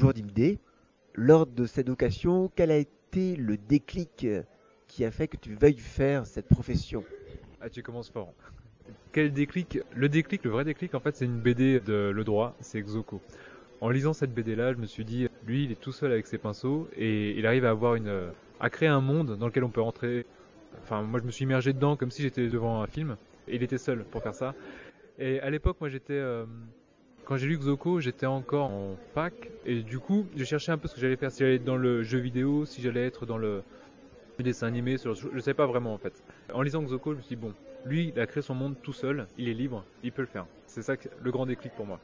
bonjour Dimdé. Lors de cette occasion, quel a été le déclic qui a fait que tu veuilles faire cette profession? Ah, tu commences fort. Quel déclic? Le déclic, le vrai déclic, en fait, c'est une BD de Le Droit, c'est Exoco. En lisant cette BD-là, je me suis dit, lui, il est tout seul avec ses pinceaux et il arrive à avoir une, à créer un monde dans lequel on peut rentrer. Enfin, moi, je me suis immergé dedans comme si j'étais devant un film. Et il était seul pour faire ça. Et à l'époque, moi, j'étais, euh, quand j'ai lu Xoko, j'étais encore en fac. Et du coup, je cherchais un peu ce que j'allais faire. Si j'allais être dans le jeu vidéo, si j'allais être dans le dessin animé, je ne sais pas vraiment en fait. En lisant Xoko, je me suis dit, bon, lui, il a créé son monde tout seul, il est libre, il peut le faire. C'est ça le grand déclic pour moi.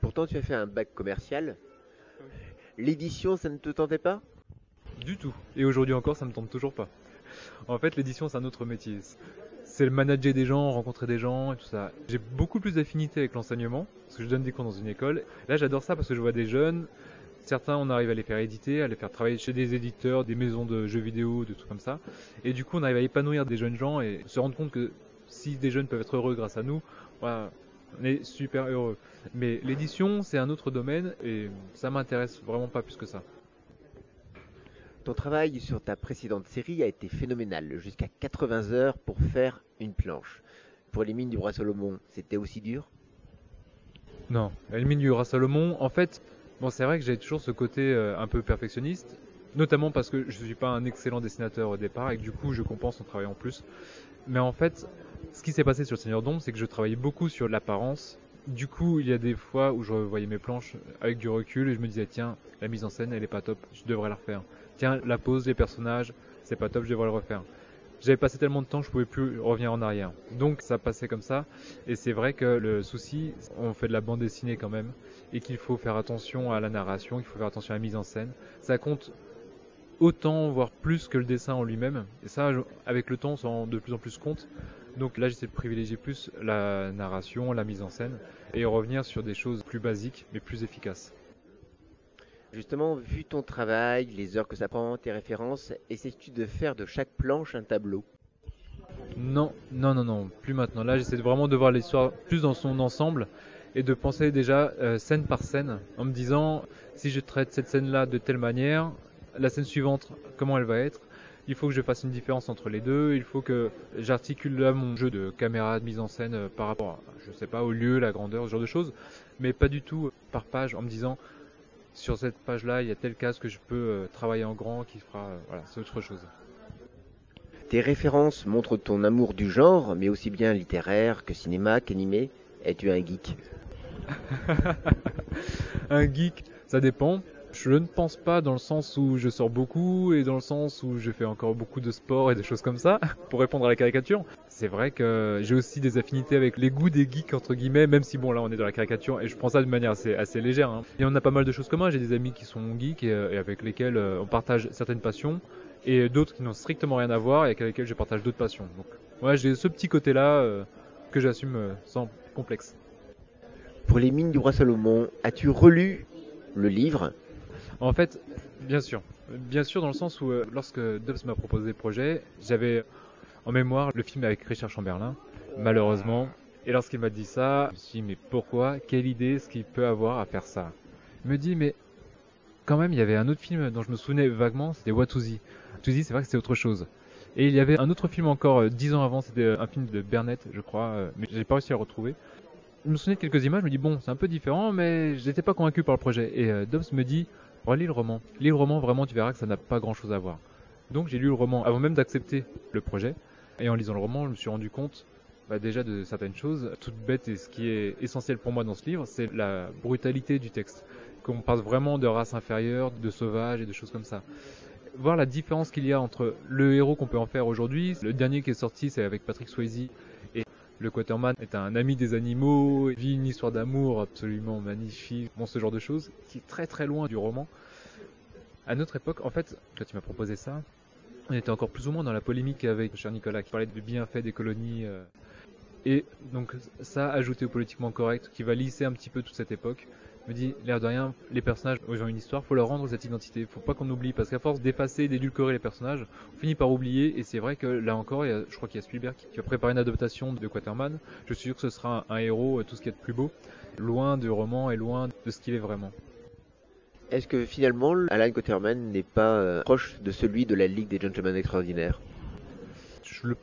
Pourtant, tu as fait un bac commercial. L'édition, ça ne te tentait pas? Du tout. Et aujourd'hui encore, ça ne me tente toujours pas. En fait, l'édition, c'est un autre métier. C'est le manager des gens, rencontrer des gens et tout ça. J'ai beaucoup plus d'affinité avec l'enseignement, parce que je donne des cours dans une école. Là, j'adore ça parce que je vois des jeunes. Certains, on arrive à les faire éditer, à les faire travailler chez des éditeurs, des maisons de jeux vidéo, de tout comme ça. Et du coup, on arrive à épanouir des jeunes gens et se rendre compte que si des jeunes peuvent être heureux grâce à nous, on est super heureux. Mais l'édition, c'est un autre domaine et ça m'intéresse vraiment pas plus que ça. Ton travail sur ta précédente série a été phénoménal, jusqu'à 80 heures pour faire une planche. Pour les mines du roi Salomon, c'était aussi dur? Non, les mines du roi Salomon, en fait, bon, c'est vrai que j'ai toujours ce côté euh, un peu perfectionniste, notamment parce que je ne suis pas un excellent dessinateur au départ et que du coup je compense en travaillant plus. Mais en fait, ce qui s'est passé sur le Seigneur d'Ombre, c'est que je travaillais beaucoup sur l'apparence. Du coup, il y a des fois où je voyais mes planches avec du recul et je me disais, tiens, la mise en scène, elle est pas top, je devrais la refaire. Tiens, la pose, les personnages, c'est pas top, je devrais le refaire. J'avais passé tellement de temps je pouvais plus revenir en arrière. Donc ça passait comme ça. Et c'est vrai que le souci, on fait de la bande dessinée quand même, et qu'il faut faire attention à la narration, qu'il faut faire attention à la mise en scène. Ça compte autant, voire plus que le dessin en lui-même. Et ça, avec le temps, on s'en rend de plus en plus compte. Donc là, j'essaie de privilégier plus la narration, la mise en scène, et revenir sur des choses plus basiques, mais plus efficaces. Justement, vu ton travail, les heures que ça prend, tes références, essaies-tu de faire de chaque planche un tableau? Non, non, non, non, plus maintenant. Là, j'essaie vraiment de voir l'histoire plus dans son ensemble et de penser déjà euh, scène par scène, en me disant si je traite cette scène-là de telle manière, la scène suivante, comment elle va être? Il faut que je fasse une différence entre les deux, il faut que j'articule là mon jeu de caméra, de mise en scène euh, par rapport, à, je sais pas, au lieu, la grandeur, ce genre de choses, mais pas du tout par page en me disant sur cette page-là, il y a tel casque que je peux euh, travailler en grand qui fera, euh, voilà, c'est autre chose. Tes références montrent ton amour du genre, mais aussi bien littéraire que cinéma, qu'animé. Es-tu un geek? Un geek, ça dépend. Je ne pense pas dans le sens où je sors beaucoup et dans le sens où je fais encore beaucoup de sport et des choses comme ça, pour répondre à la caricature. C'est vrai que j'ai aussi des affinités avec les goûts des geeks, entre guillemets, même si bon là on est dans la caricature et je prends ça de manière assez, légère. Hein. Et on a pas mal de choses communes, j'ai des amis qui sont geeks et, euh, avec lesquels euh, on partage certaines passions et d'autres qui n'ont strictement rien à voir et avec lesquels je partage d'autres passions. Donc ouais, j'ai ce petit côté-là euh, que j'assume sans complexe. Pour les mines du roi Salomon, as-tu relu le livre? En fait, bien sûr. Bien sûr, dans le sens où, euh, lorsque Dobbs m'a proposé le projet, j'avais en mémoire le film avec Richard Chamberlain, malheureusement. Et lorsqu'il m'a dit ça, je me suis dit, mais pourquoi? Quelle idée est-ce qu'il peut avoir à faire ça? Il me dit, mais quand même, il y avait un autre film dont je me souvenais vaguement, c'était Watusi. Watusi, c'est vrai que c'était autre chose. Et il y avait un autre film encore euh, dix ans avant, c'était un film de Burnett, je crois, euh, mais j'ai pas réussi à le retrouver. Je me souvenais de quelques images, je me dis bon, c'est un peu différent, mais j'étais pas convaincu par le projet. Et Dobbs me dit, relis le roman. Lis le roman, vraiment, tu verras que ça n'a pas grand chose à voir. Donc j'ai lu le roman avant même d'accepter le projet. Et en lisant le roman, je me suis rendu compte bah, déjà de certaines choses. Toute bête et ce qui est essentiel pour moi dans ce livre, c'est la brutalité du texte. Qu'on passe vraiment de race inférieure, de sauvage et de choses comme ça. Voir la différence qu'il y a entre le héros qu'on peut en faire aujourd'hui, le dernier qui est sorti, c'est avec Patrick Swayze le Quaterman est un ami des animaux, vit une histoire d'amour absolument magnifique, bon ce genre de choses, qui est très très loin du roman. À notre époque, en fait, quand tu m'as proposé ça, on était encore plus ou moins dans la polémique avec cher Nicolas qui parlait du bienfait des colonies. Euh, et donc ça, ajouté au politiquement correct, qui va lisser un petit peu toute cette époque, me dit, l'air de rien, les personnages ont une histoire, faut leur rendre cette identité. Faut pas qu'on oublie, parce qu'à force d'effacer, d'édulcorer les personnages, on finit par oublier, et c'est vrai que là encore, je crois qu'il y a Spielberg qui, va préparer une adaptation de Quaterman. Je suis sûr que ce sera un, héros, euh, tout ce qui est de plus beau, loin du roman et loin de ce qu'il est vraiment. Est-ce que finalement, Alan Quaterman n'est pas euh, proche de celui de la Ligue des Gentlemen Extraordinaires? Je le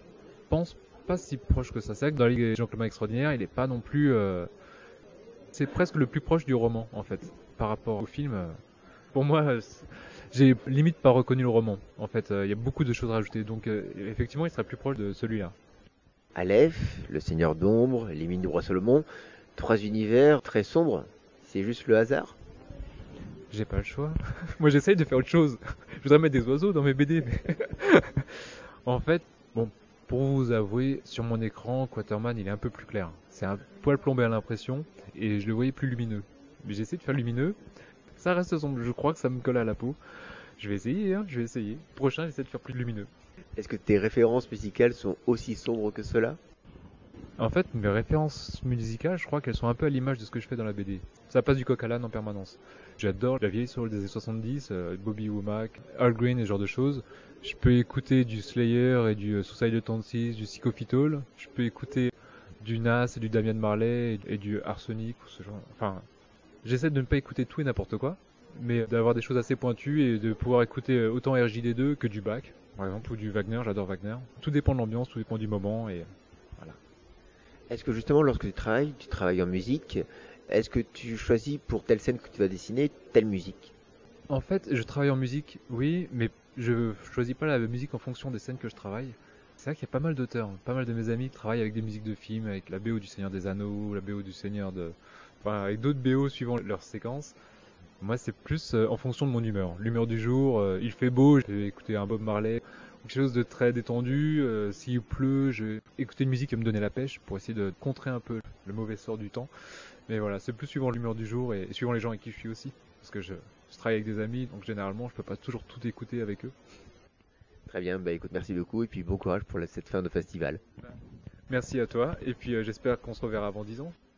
pense pas si proche que ça. C'est vrai que dans la Ligue des Gentlemen Extraordinaires, il n'est pas non plus. euh, C'est presque le plus proche du roman, en fait, par rapport au film. Pour moi, j'ai limite pas reconnu le roman. En fait, il y a beaucoup de choses à rajouter. Donc, euh, effectivement, il serait plus proche de celui-là. Aleph, le Seigneur d'Ombre, les Mines du Roi Salomon, trois univers très sombres. C'est juste le hasard? J'ai pas le choix. Moi, j'essaye de faire autre chose. Je voudrais mettre des oiseaux dans mes BD, mais en fait, bon, pour vous avouer, sur mon écran, Quaterman, il est un peu plus clair. C'est un poil plombé à l'impression, et je le voyais plus lumineux. Mais j'essaie de faire lumineux. Ça reste sombre. Je crois que ça me colle à la peau. Je vais essayer, hein, je vais essayer. Prochain, j'essaie de faire plus lumineux. Est-ce que tes références musicales sont aussi sombres que cela? En fait, mes références musicales, je crois qu'elles sont un peu à l'image de ce que je fais dans la BD. Ça passe du coq à l'âne en permanence. J'adore la vieille soul des années 70, euh, Bobby Womack, Al Green et ce genre de choses. Je peux écouter du Slayer et du euh, Suicide Tendencies, du Psychophytol. Je peux écouter du Nas et du Damian Marley et, et du Arsenic ou ce genre. Enfin, j'essaie de ne pas écouter tout et n'importe quoi, mais d'avoir des choses assez pointues et de pouvoir écouter euh, autant RJD2 que du Bach, par exemple, ou du Wagner. J'adore Wagner. Tout dépend de l'ambiance, tout dépend du moment et Est-ce que justement, lorsque tu travailles, tu travailles en musique, est-ce que tu choisis pour telle scène que tu vas dessiner telle musique? En fait, je travaille en musique, oui, mais je choisis pas la musique en fonction des scènes que je travaille. C'est vrai qu'il y a pas mal d'auteurs, pas mal de mes amis qui travaillent avec des musiques de films, avec la BO du Seigneur des Anneaux, la BO du Seigneur de... Enfin, avec d'autres BO suivant leur séquence. Moi, c'est plus euh, en fonction de mon humeur. L'humeur du jour, euh, il fait beau, je vais écouter un Bob Marley, quelque chose de très détendu. euh, S'il pleut, je vais écouter une musique va me donner la pêche pour essayer de contrer un peu le mauvais sort du temps. Mais voilà, c'est plus suivant l'humeur du jour et, et suivant les gens avec qui je suis aussi. Parce que je, je travaille avec des amis, donc généralement, je peux pas toujours tout écouter avec eux. Très bien, bah écoute, merci beaucoup et puis bon courage pour la- cette fin de festival. Merci à toi, et puis euh, j'espère qu'on se reverra avant 10 ans.